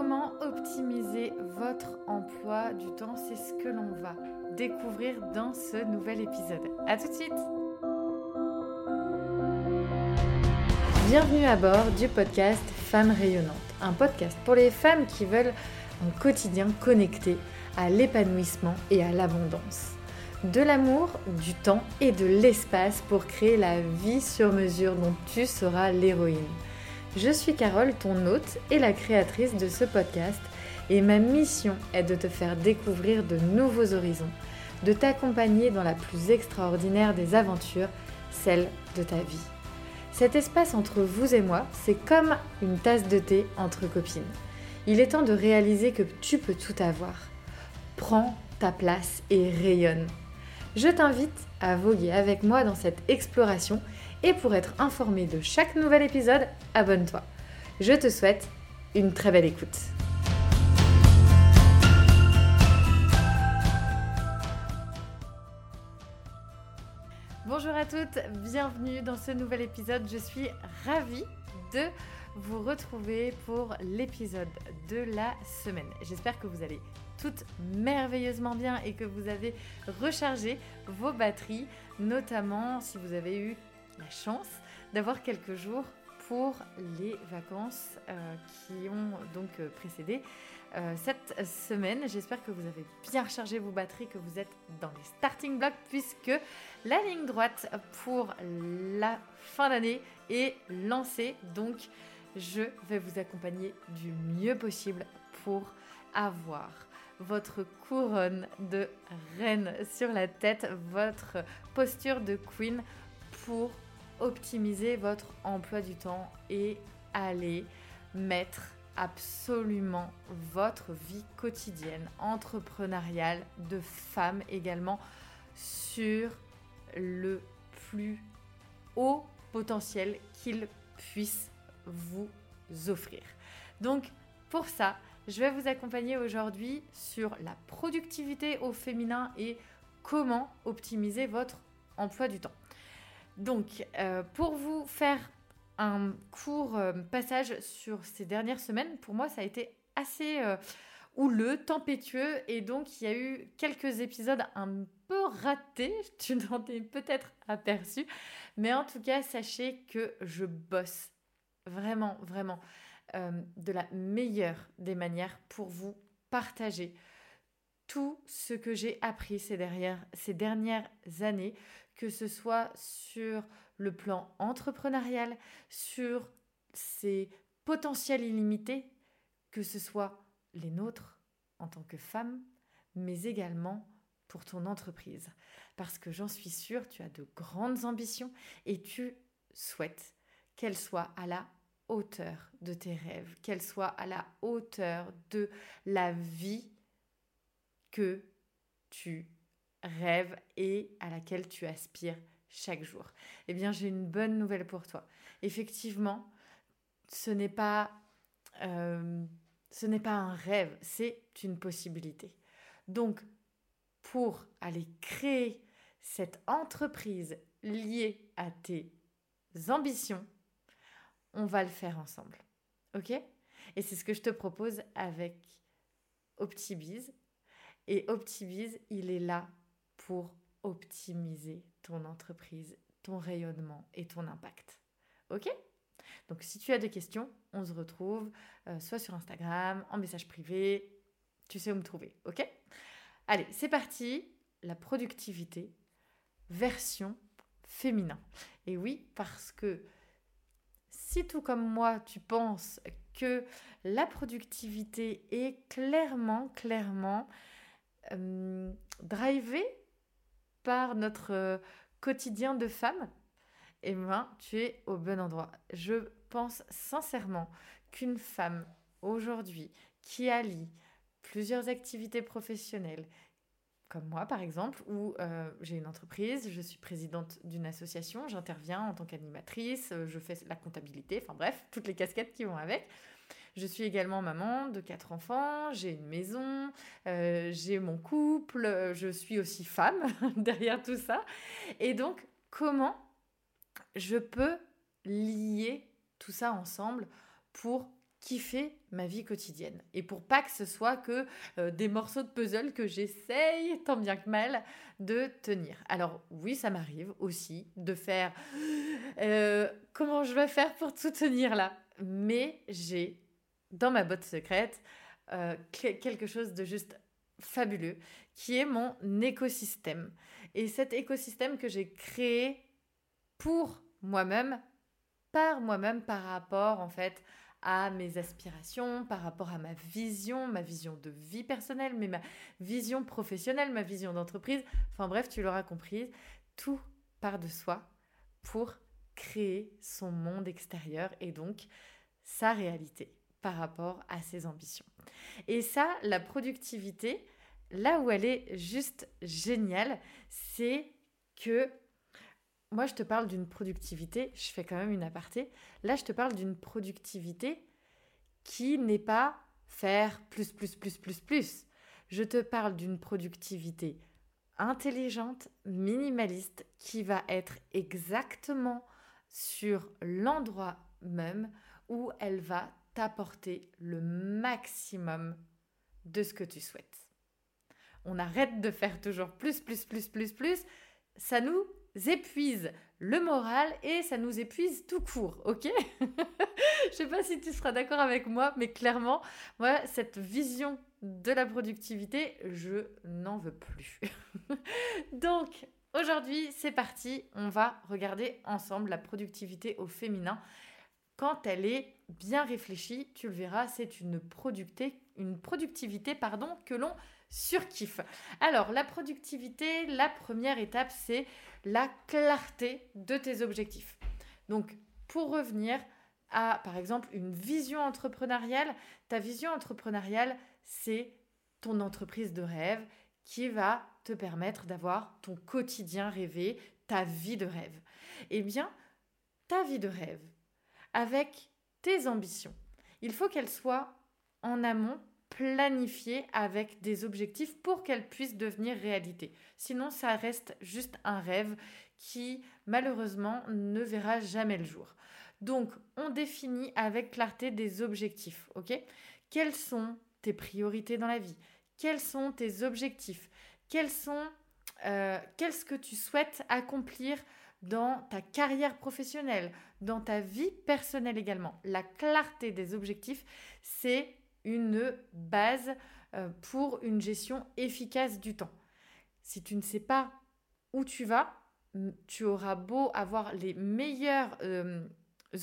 Comment optimiser votre emploi du temps? C'est ce que l'on va découvrir dans ce nouvel épisode. A tout de suite Bienvenue à bord du podcast Femmes rayonnantes, un podcast pour les femmes qui veulent un quotidien connecté à l'épanouissement et à l'abondance. De l'amour, du temps et de l'espace pour créer la vie sur mesure dont tu seras l'héroïne. Je suis Carole, ton hôte et la créatrice de ce podcast, et ma mission est de te faire découvrir de nouveaux horizons, de t'accompagner dans la plus extraordinaire des aventures, celle de ta vie. Cet espace entre vous et moi, c'est comme une tasse de thé entre copines. Il est temps de réaliser que tu peux tout avoir. Prends ta place et rayonne. Je t'invite à voguer avec moi dans cette exploration et pour être informé de chaque nouvel épisode, abonne-toi. Je te souhaite une très belle écoute. Bonjour à toutes, bienvenue dans ce nouvel épisode. Je suis ravie de vous retrouver pour l'épisode de la semaine. J'espère que vous allez toutes merveilleusement bien et que vous avez rechargé vos batteries, notamment si vous avez eu la chance d'avoir quelques jours pour les vacances euh, qui ont donc euh, précédé euh, cette semaine. J'espère que vous avez bien rechargé vos batteries, que vous êtes dans les starting blocks puisque la ligne droite pour la fin d'année est lancée. Donc je vais vous accompagner du mieux possible pour avoir votre couronne de reine sur la tête, votre posture de queen pour optimiser votre emploi du temps et aller mettre absolument votre vie quotidienne, entrepreneuriale, de femme également, sur le plus haut potentiel qu'il puisse vous offrir. Donc pour ça, je vais vous accompagner aujourd'hui sur la productivité au féminin et comment optimiser votre emploi du temps. Donc, euh, pour vous faire un court euh, passage sur ces dernières semaines, pour moi, ça a été assez euh, houleux, tempétueux, et donc il y a eu quelques épisodes un peu ratés, tu t'en es peut-être aperçu, mais en tout cas, sachez que je bosse vraiment, vraiment de la meilleure des manières pour vous partager tout ce que j'ai appris ces, ces dernières années, que ce soit sur le plan entrepreneurial, sur ses potentiels illimités, que ce soit les nôtres en tant que femmes, mais également pour ton entreprise. Parce que j'en suis sûre, tu as de grandes ambitions et tu souhaites qu'elles soient à la hauteur de tes rêves, qu'elles soient à la hauteur de la vie que tu rêve et à laquelle tu aspires chaque jour. Eh bien, j'ai une bonne nouvelle pour toi. Effectivement, ce n'est pas, euh, ce n'est pas un rêve, c'est une possibilité. Donc, pour aller créer cette entreprise liée à tes ambitions, on va le faire ensemble. OK? Et c'est ce que je te propose avec OptiBiz. Et OptiBiz, il est là pour optimiser ton entreprise, ton rayonnement et ton impact. Ok? Donc si tu as des questions, on se retrouve euh, soit sur Instagram, en message privé, tu sais où me trouver. Ok? Allez, c'est parti. La productivité, version féminin. Et oui, parce que si tout comme moi, tu penses que la productivité est clairement, clairement euh, drivée par notre euh, quotidien de femme, eh bien, tu es au bon endroit. Je pense sincèrement qu'une femme aujourd'hui qui allie plusieurs activités professionnelles, comme moi par exemple, où euh, j'ai une entreprise, je suis présidente d'une association, j'interviens en tant qu'animatrice, euh, je fais la comptabilité, enfin bref, toutes les casquettes qui vont avec. Je suis également maman de quatre enfants, j'ai une maison, euh, j'ai mon couple, je suis aussi femme derrière tout ça. Et donc, comment je peux lier tout ça ensemble pour kiffer ma vie quotidienne? Et pour pas que ce soit que euh, des morceaux de puzzle que j'essaye, tant bien que mal, de tenir. Alors oui, ça m'arrive aussi de faire euh, comment je vais faire pour tout tenir là? Mais j'ai dans ma botte secrète euh, quelque chose de juste fabuleux qui est mon écosystème. Et cet écosystème que j'ai créé pour moi-même, par moi-même, par rapport en fait à mes aspirations, par rapport à ma vision, ma vision de vie personnelle, mais ma vision professionnelle, ma vision d'entreprise. Enfin bref, tu l'auras compris, tout part de soi pour créer son monde extérieur et donc sa réalité par rapport à ses ambitions. Et ça, la productivité, là où elle est juste géniale, c'est que moi, je te parle d'une productivité, je fais quand même une aparté. Là, je te parle d'une productivité qui n'est pas faire plus, plus, plus, plus, plus. Je te parle d'une productivité intelligente, minimaliste, qui va être exactement sur l'endroit même où elle va t'apporter le maximum de ce que tu souhaites. On arrête de faire toujours plus, plus, plus, plus, plus. Ça nous épuise le moral et ça nous épuise tout court, ok? Je sais pas si tu seras d'accord avec moi, mais clairement, moi, cette vision de la productivité, je n'en veux plus. Donc, aujourd'hui, c'est parti, on va regarder ensemble la productivité au féminin. Quand elle est bien réfléchie, tu le verras, c'est une, productivité pardon, que l'on surkiffe. Alors, la productivité, la première étape, c'est la clarté de tes objectifs. Donc, pour revenir à, par exemple, une vision entrepreneuriale, ta vision entrepreneuriale, c'est ton entreprise de rêve qui va te permettre d'avoir ton quotidien rêvé, ta vie de rêve. Eh bien, ta vie de rêve, avec tes ambitions, il faut qu'elle soit en amont planifiée avec des objectifs pour qu'elle puisse devenir réalité. Sinon, ça reste juste un rêve qui, malheureusement, ne verra jamais le jour. Donc, on définit avec clarté des objectifs, ok? Quelles sont tes priorités dans la vie? Quels sont tes objectifs? Quels sont, euh, qu'est-ce que tu souhaites accomplir dans ta carrière professionnelle, dans ta vie personnelle également. La clarté des objectifs, c'est une base euh, pour une gestion efficace du temps. Si tu ne sais pas où tu vas, tu auras beau avoir les meilleurs euh,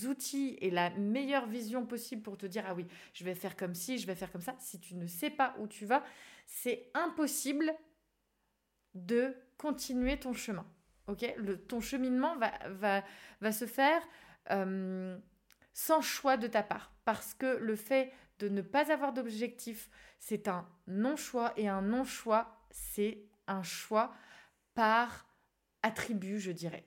outils et la meilleure vision possible pour te dire ah oui, je vais faire comme ci, je vais faire comme ça. Si tu ne sais pas où tu vas, c'est impossible de continuer ton chemin. Ok, ton cheminement va se faire euh, sans choix de ta part, parce que le fait de ne pas avoir d'objectif, c'est un non-choix et un non-choix, c'est un choix par attribut, je dirais.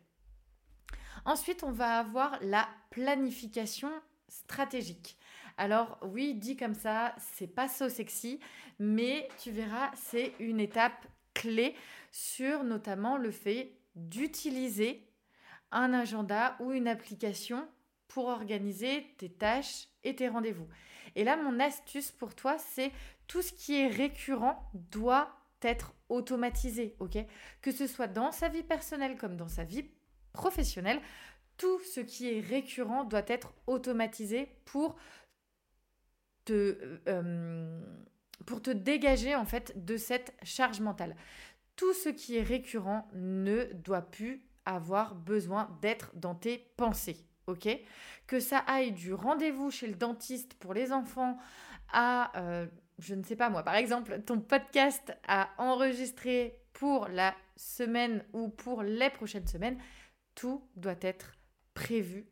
Ensuite, on va avoir la planification stratégique. Alors oui, dit comme ça, c'est pas so sexy, mais tu verras, c'est une étape clé sur notamment le fait d'utiliser un agenda ou une application pour organiser tes tâches et tes rendez-vous. Et là, mon astuce pour toi, c'est tout ce qui est récurrent doit être automatisé, ok? Que ce soit dans sa vie personnelle comme dans sa vie professionnelle, tout ce qui est récurrent doit être automatisé pour te, euh, dégager en fait de cette charge mentale. Tout ce qui est récurrent ne doit plus avoir besoin d'être dans tes pensées ok? Que ça aille du rendez-vous chez le dentiste pour les enfants à, euh, je ne sais pas moi, par exemple, ton podcast à enregistrer pour la semaine ou pour les prochaines semaines, tout doit être prévu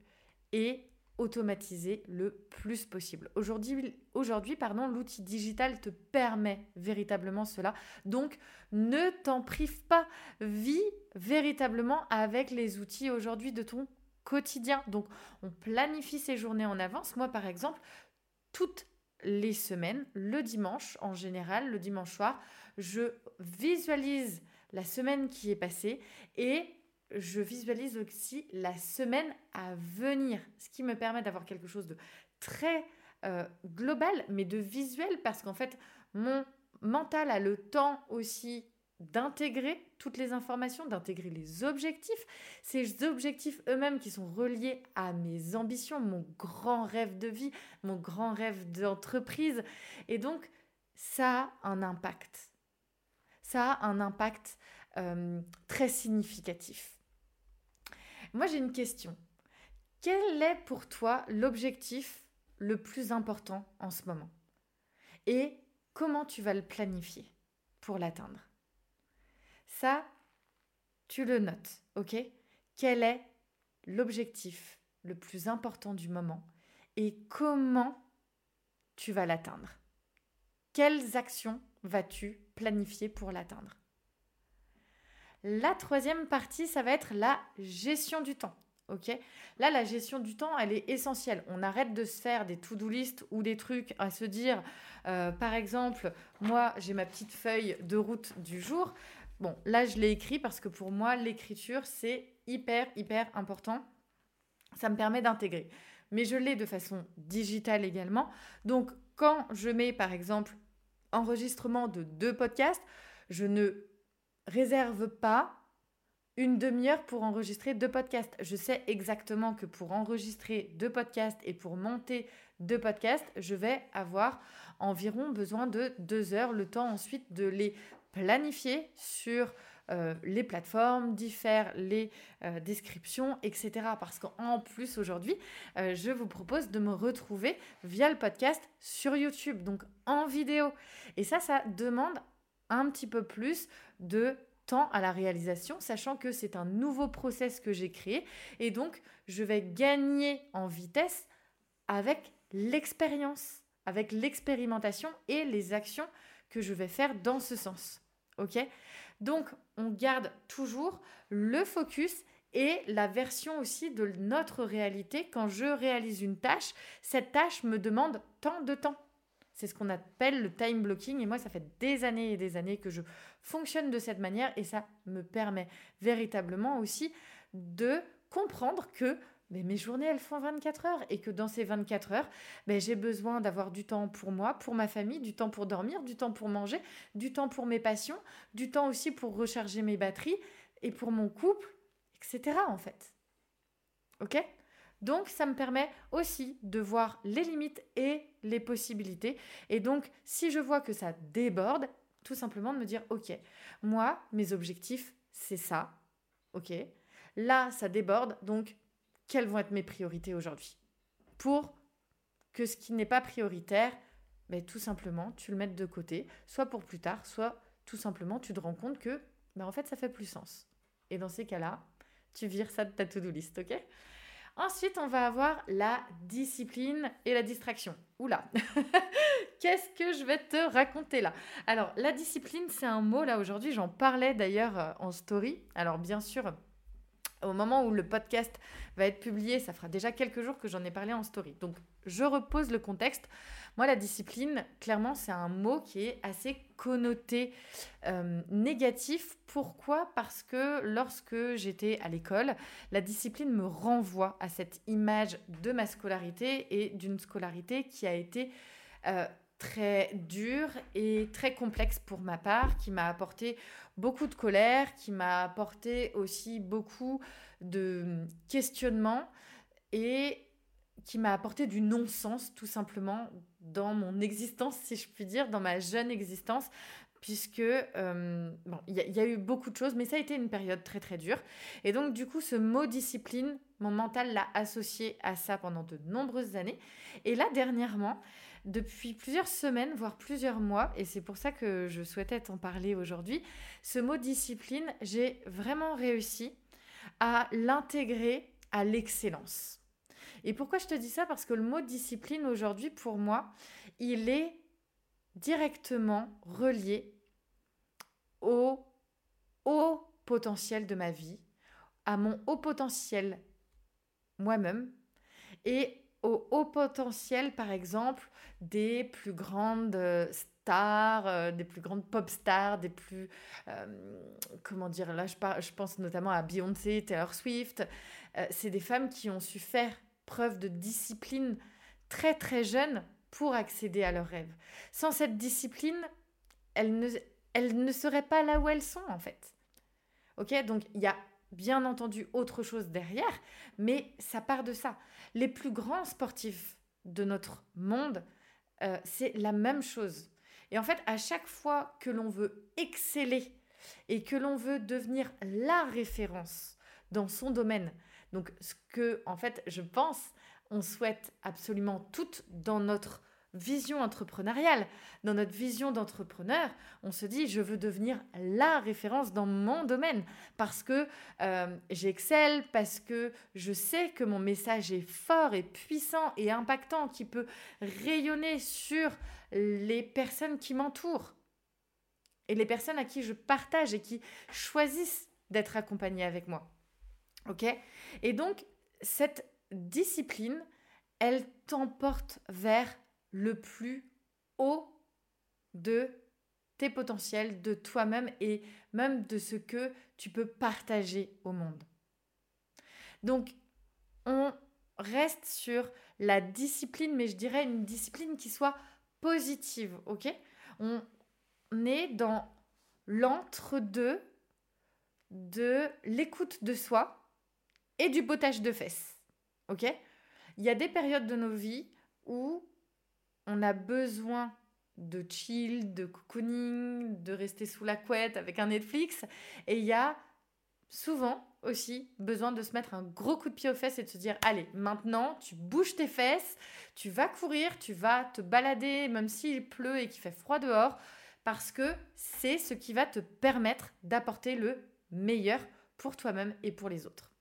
et automatisé le plus possible. Aujourd'hui, aujourd'hui pardon, l'outil digital te permet véritablement cela. Donc, ne t'en prive pas. Vis véritablement avec les outils aujourd'hui de ton quotidien. Donc, on planifie ses journées en avance. Moi, par exemple, toutes les semaines, le dimanche en général, le dimanche soir, je visualise la semaine qui est passée et je visualise aussi la semaine à venir, ce qui me permet d'avoir quelque chose de très euh, global, mais de visuel, parce qu'en fait, mon mental a le temps aussi d'intégrer toutes les informations, d'intégrer les objectifs, ces objectifs eux-mêmes qui sont reliés à mes ambitions, mon grand rêve de vie, mon grand rêve d'entreprise. Et donc, ça a un impact. Ça a un impact euh, très significatif. Moi, j'ai une question. Quel est pour toi l'objectif le plus important en ce moment? Et comment tu vas le planifier pour l'atteindre? Ça, tu le notes, ok? Quel est l'objectif le plus important du moment et comment tu vas l'atteindre? Quelles actions vas-tu planifier pour l'atteindre? La troisième partie, ça va être la gestion du temps. Ok? Là, la gestion du temps, elle est essentielle. On arrête de se faire des to-do list ou des trucs à se dire, euh, par exemple, moi, j'ai ma petite feuille de route du jour. Bon, là, je l'ai écrit parce que pour moi, l'écriture, c'est hyper, hyper important. Ça me permet d'intégrer. Mais je l'ai de façon digitale également. Donc, quand je mets, par exemple, enregistrement de deux podcasts, je ne réserve pas une demi-heure pour enregistrer deux podcasts. Je sais exactement que pour enregistrer deux podcasts et pour monter deux podcasts, je vais avoir environ besoin de deux heures, le temps ensuite de les planifier sur euh, les plateformes, d'y faire les euh, descriptions, etc. Parce qu'en plus aujourd'hui, euh, je vous propose de me retrouver via le podcast sur YouTube, donc en vidéo. Et ça, ça demande un petit peu plus de temps à la réalisation, sachant que c'est un nouveau process que j'ai créé et donc je vais gagner en vitesse avec l'expérience, avec l'expérimentation et les actions que je vais faire dans ce sens. OK? Donc on garde toujours le focus et la version aussi de notre réalité quand je réalise une tâche, cette tâche me demande tant de temps. C'est ce qu'on appelle le time blocking. Et moi, ça fait des années et des années que je fonctionne de cette manière. Et ça me permet véritablement aussi de comprendre que mais mes journées, elles font 24 heures et que dans ces 24 heures, ben, j'ai besoin d'avoir du temps pour moi, pour ma famille, du temps pour dormir, du temps pour manger, du temps pour mes passions, du temps aussi pour recharger mes batteries et pour mon couple, etc. en fait. Ok? Donc, ça me permet aussi de voir les limites et les possibilités. Et donc, si je vois que ça déborde, tout simplement de me dire, OK, moi, mes objectifs, c'est ça. OK. Là, ça déborde. Donc, quelles vont être mes priorités aujourd'hui? Pour que ce qui n'est pas prioritaire, ben, tout simplement, tu le mettes de côté, soit pour plus tard, soit tout simplement, tu te rends compte que, ben, en fait, ça fait plus sens. Et dans ces cas-là, tu vires ça de ta to-do list, ok? Ensuite, on va avoir la discipline et la distraction. Oula, qu'est-ce que je vais te raconter là? Alors, la discipline, c'est un mot, là aujourd'hui, j'en parlais d'ailleurs euh, en story. Alors, bien sûr, au moment où le podcast va être publié, ça fera déjà quelques jours que j'en ai parlé en story. Donc, je repose le contexte. Moi, la discipline, clairement, c'est un mot qui est assez connoté euh, négatif. Pourquoi? Parce que lorsque j'étais à l'école, la discipline me renvoie à cette image de ma scolarité et d'une scolarité qui a été euh, très dure et très complexe pour ma part, qui m'a apporté beaucoup de colère, qui m'a apporté aussi beaucoup de questionnements et qui m'a apporté du non-sens tout simplement dans mon existence, si je puis dire, dans ma jeune existence, puisque euh, bon, il y, a eu beaucoup de choses, mais ça a été une période très très dure. Et donc du coup, ce mot discipline, mon mental l'a associé à ça pendant de nombreuses années. Et là, dernièrement, depuis plusieurs semaines, voire plusieurs mois, et c'est pour ça que je souhaitais t'en parler aujourd'hui, ce mot discipline, j'ai vraiment réussi à l'intégrer à l'excellence. Et pourquoi je te dis ça? Parce que le mot discipline aujourd'hui, pour moi, il est directement relié au haut potentiel de ma vie, à mon haut potentiel moi-même au haut potentiel, par exemple, des plus grandes stars, euh, des plus grandes pop stars, des plus... Euh, comment dire Là, je, je, pense notamment à Beyoncé, Taylor Swift. Euh, c'est des femmes qui ont su faire preuve de discipline très très jeunes pour accéder à leurs rêves. Sans cette discipline, elles ne, elles ne seraient pas là où elles sont en fait. Ok? Donc il y a bien entendu autre chose derrière, mais ça part de ça. Les plus grands sportifs de notre monde, euh, c'est la même chose. Et en fait, à chaque fois que l'on veut exceller et que l'on veut devenir la référence dans son domaine, donc ce que, en fait, je pense, on souhaite absolument toutes dans notre vision entrepreneuriale, dans notre vision d'entrepreneur, on se dit je veux devenir la référence dans mon domaine parce que euh, j'excelle, parce que je sais que mon message est fort et puissant et impactant, qui peut rayonner sur les personnes qui m'entourent et les personnes à qui je partage et qui choisissent d'être accompagnées avec moi. OK? Et donc cette discipline, elle t'emporte vers le plus haut de tes potentiels, de toi-même et même de ce que tu peux partager au monde. Donc, on reste sur la discipline, mais je dirais une discipline qui soit positive, ok? On est dans l'entre-deux de l'écoute de soi et du potage de fesses, ok? Il y a des périodes de nos vies où on a besoin de chill, de cocooning, de rester sous la couette avec un Netflix. Et il y a souvent aussi besoin de se mettre un gros coup de pied aux fesses et de se dire allez, maintenant tu bouges tes fesses, tu vas courir, tu vas te balader même s'il pleut et qu'il fait froid dehors parce que c'est ce qui va te permettre d'apporter le meilleur pour toi-même et pour les autres.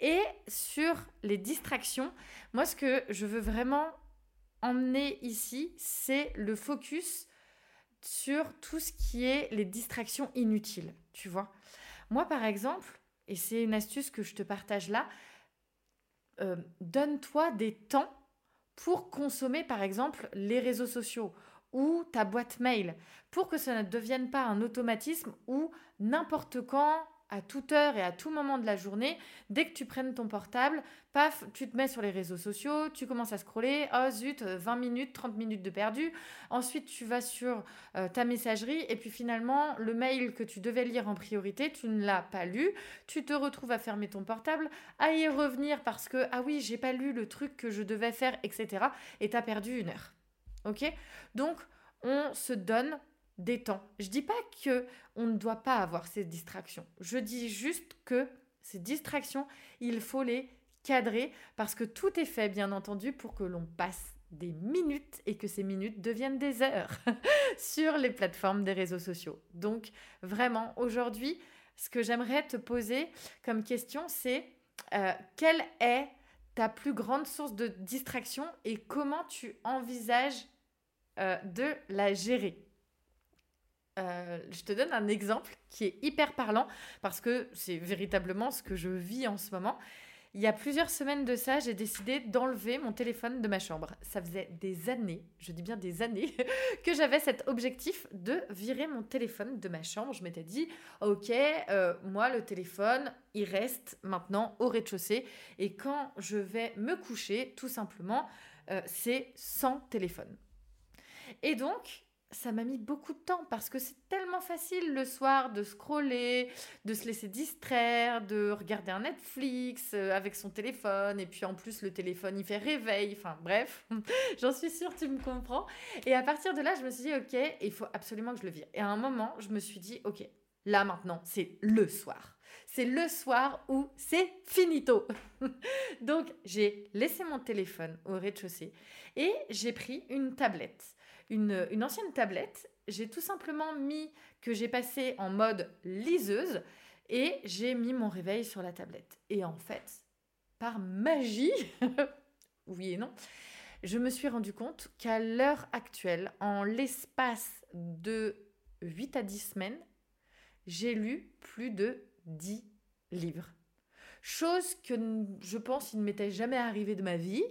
Et sur les distractions, moi ce que je veux vraiment emmener ici, c'est le focus sur tout ce qui est les distractions inutiles, tu vois. Moi, par exemple, et c'est une astuce que je te partage là, euh, donne-toi des temps pour consommer, par exemple, les réseaux sociaux ou ta boîte mail, pour que ça ne devienne pas un automatisme où n'importe quand, à toute heure et à tout moment de la journée, dès que tu prennes ton portable, paf, tu te mets sur les réseaux sociaux, tu commences à scroller, oh zut, 20 minutes, 30 minutes de perdu. Ensuite, tu vas sur euh, ta messagerie et puis finalement, le mail que tu devais lire en priorité, tu ne l'as pas lu. Tu te retrouves à fermer ton portable, à y revenir parce que, ah oui, j'ai pas lu le truc que je devais faire, etc. Et tu as perdu une heure. Ok? Donc, on se donne des temps. Je dis pas que on ne doit pas avoir ces distractions. Je dis juste que ces distractions, il faut les cadrer parce que tout est fait bien entendu pour que l'on passe des minutes et que ces minutes deviennent des heures sur les plateformes des réseaux sociaux. Donc vraiment aujourd'hui, ce que j'aimerais te poser comme question, c'est euh, quelle est ta plus grande source de distraction et comment tu envisages euh, de la gérer? Euh, je te donne un exemple qui est hyper parlant parce que c'est véritablement ce que je vis en ce moment. Il y a plusieurs semaines de ça, j'ai décidé d'enlever mon téléphone de ma chambre. Ça faisait des années, je dis bien des années, que j'avais cet objectif de virer mon téléphone de ma chambre. Je m'étais dit, ok, euh, moi le téléphone, il reste maintenant au rez-de-chaussée. Et quand je vais me coucher, tout simplement, euh, c'est sans téléphone. Et donc, ça m'a mis beaucoup de temps parce que c'est tellement facile le soir de scroller, de se laisser distraire, de regarder un Netflix euh, avec son téléphone et puis en plus le téléphone il fait réveil, enfin bref, j'en suis sûre tu me comprends. Et à partir de là, je me suis dit ok, il faut absolument que je le vire. Et à un moment, je me suis dit ok, là maintenant, c'est le soir. C'est le soir où c'est finito. Donc j'ai laissé mon téléphone au rez-de-chaussée et j'ai pris une tablette une, ancienne tablette. J'ai tout simplement mis que j'ai passé en mode liseuse et j'ai mis mon réveil sur la tablette. Et en fait, par magie, oui et non, je me suis rendu compte qu'à l'heure actuelle, en l'espace de 8 à 10 semaines, j'ai lu plus de 10 livres. Chose que je pense il ne m'était jamais arrivé de ma vie,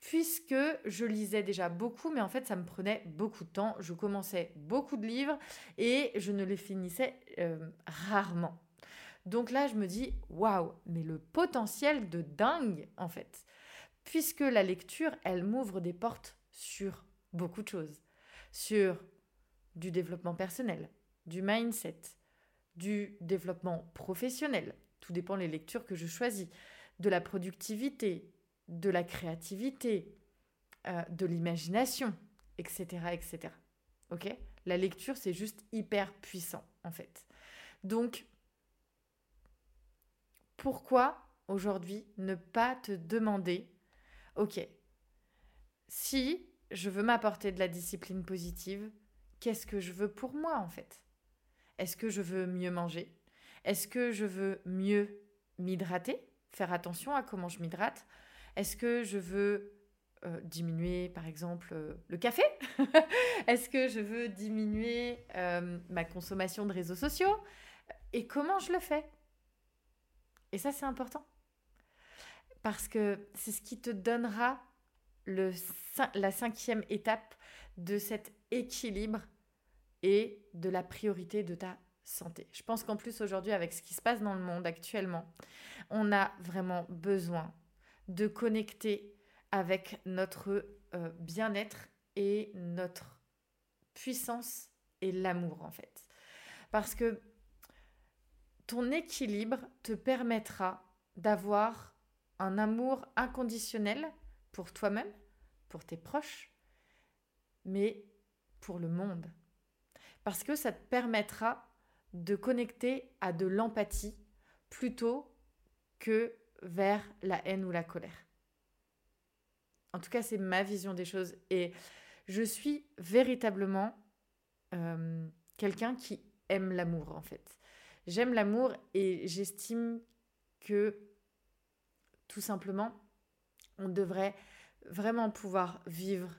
puisque je lisais déjà beaucoup, mais en fait ça me prenait beaucoup de temps. Je commençais beaucoup de livres et je ne les finissais euh, rarement. Donc là, je me dis, waouh, mais le potentiel de dingue, en fait. puisque la lecture, elle m'ouvre des portes sur beaucoup de choses. Sur du développement personnel, du mindset, du développement professionnel, dépend des lectures que je choisis, de la productivité, de la créativité, euh, de l'imagination, etc., etc. Ok? La lecture, c'est juste hyper puissant, en fait. Donc, pourquoi aujourd'hui ne pas te demander, ok, si je veux m'apporter de la discipline positive, qu'est-ce que je veux pour moi en fait? Est-ce que je veux mieux manger? Est-ce que je veux mieux m'hydrater Faire attention à comment je m'hydrate? Est-ce que je veux euh, diminuer par exemple euh, le café? Est-ce que je veux diminuer euh, ma consommation de réseaux sociaux? Et comment je le fais? Et ça c'est important. Parce que c'est ce qui te donnera la cinquième étape de cet équilibre et de la priorité de ta santé. Je pense qu'en plus aujourd'hui, avec ce qui se passe dans le monde actuellement, on a vraiment besoin de connecter avec notre euh, bien-être et notre puissance et l'amour en fait. Parce que ton équilibre te permettra d'avoir un amour inconditionnel pour toi-même, pour tes proches, mais pour le monde. Parce que ça te permettra de connecter à de l'empathie plutôt que vers la haine ou la colère. En tout cas, c'est ma vision des choses. Et je suis véritablement euh, quelqu'un qui aime l'amour, en fait. J'aime l'amour et j'estime que, tout simplement, on devrait vraiment pouvoir vivre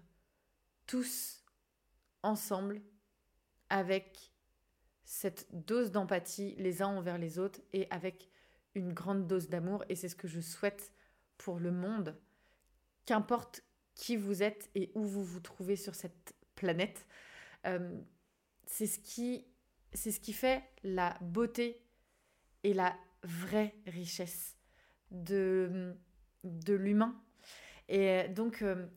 tous ensemble avec cette dose d'empathie les uns envers les autres et avec une grande dose d'amour. Et c'est ce que je souhaite pour le monde qu'importe qui vous êtes et où vous vous trouvez sur cette planète. Euh, c'est ce qui c'est ce qui fait la beauté et la vraie richesse de, de l'humain. Et donc, euh,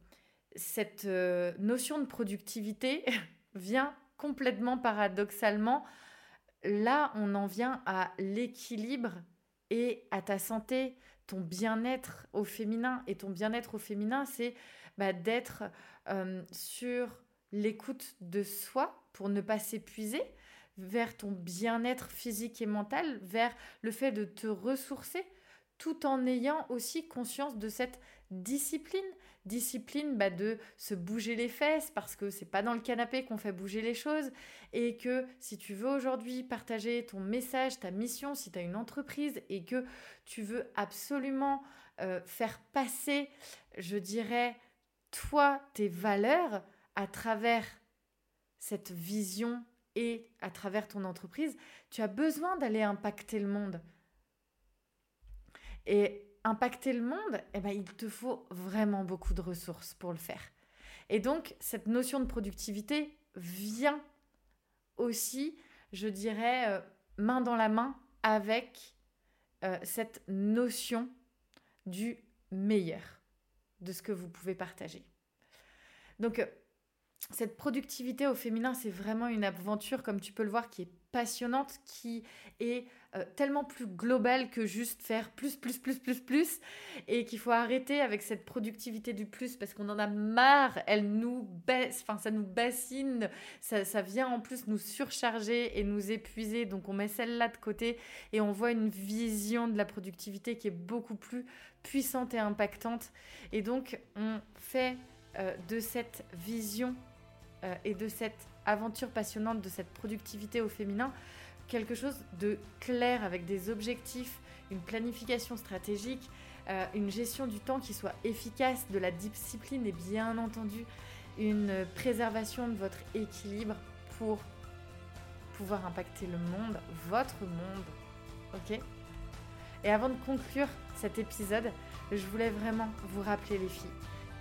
cette euh, notion de productivité vient complètement paradoxalement. Là, on en vient à l'équilibre et à ta santé ton bien-être au féminin. Et ton bien-être au féminin, c'est bah, d'être euh, sur l'écoute de soi pour ne pas s'épuiser, vers ton bien-être physique et mental, vers le fait de te ressourcer, tout en ayant aussi conscience de cette discipline. Discipline bah, de se bouger les fesses parce que c'est pas dans le canapé qu'on fait bouger les choses et que si tu veux aujourd'hui partager ton message, ta mission, si tu as une entreprise et que tu veux absolument euh, faire passer, je dirais, toi, tes valeurs à travers cette vision et à travers ton entreprise, tu as besoin d'aller impacter le monde. Et impacter le monde, eh ben, il te faut vraiment beaucoup de ressources pour le faire. Et donc, cette notion de productivité vient aussi, je dirais, euh, main dans la main avec euh, cette notion du meilleur, de ce que vous pouvez partager. Donc, euh, cette productivité au féminin, c'est vraiment une aventure, comme tu peux le voir, qui est qui est euh, tellement plus globale que juste faire plus, plus, plus, plus, plus, et qu'il faut arrêter avec cette productivité du plus parce qu'on en a marre, elle nous baisse, enfin ça nous bassine, ça, ça vient en plus nous surcharger et nous épuiser, donc on met celle-là de côté et on voit une vision de la productivité qui est beaucoup plus puissante et impactante, et donc on fait euh, de cette vision euh, et de cette aventure passionnante, de cette productivité au féminin, quelque chose de clair avec des objectifs, une planification stratégique, euh, une gestion du temps qui soit efficace, de la discipline et bien entendu une préservation de votre équilibre pour pouvoir impacter le monde, votre monde. Ok? Et avant de conclure cet épisode, je voulais vraiment vous rappeler les filles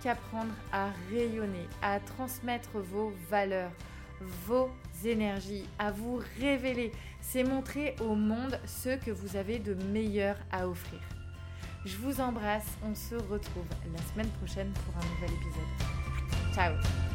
qu'apprendre à rayonner, à transmettre vos valeurs, vos énergies, à vous révéler. C'est montrer au monde ce que vous avez de meilleur à offrir. Je vous embrasse, on se retrouve la semaine prochaine pour un nouvel épisode. Ciao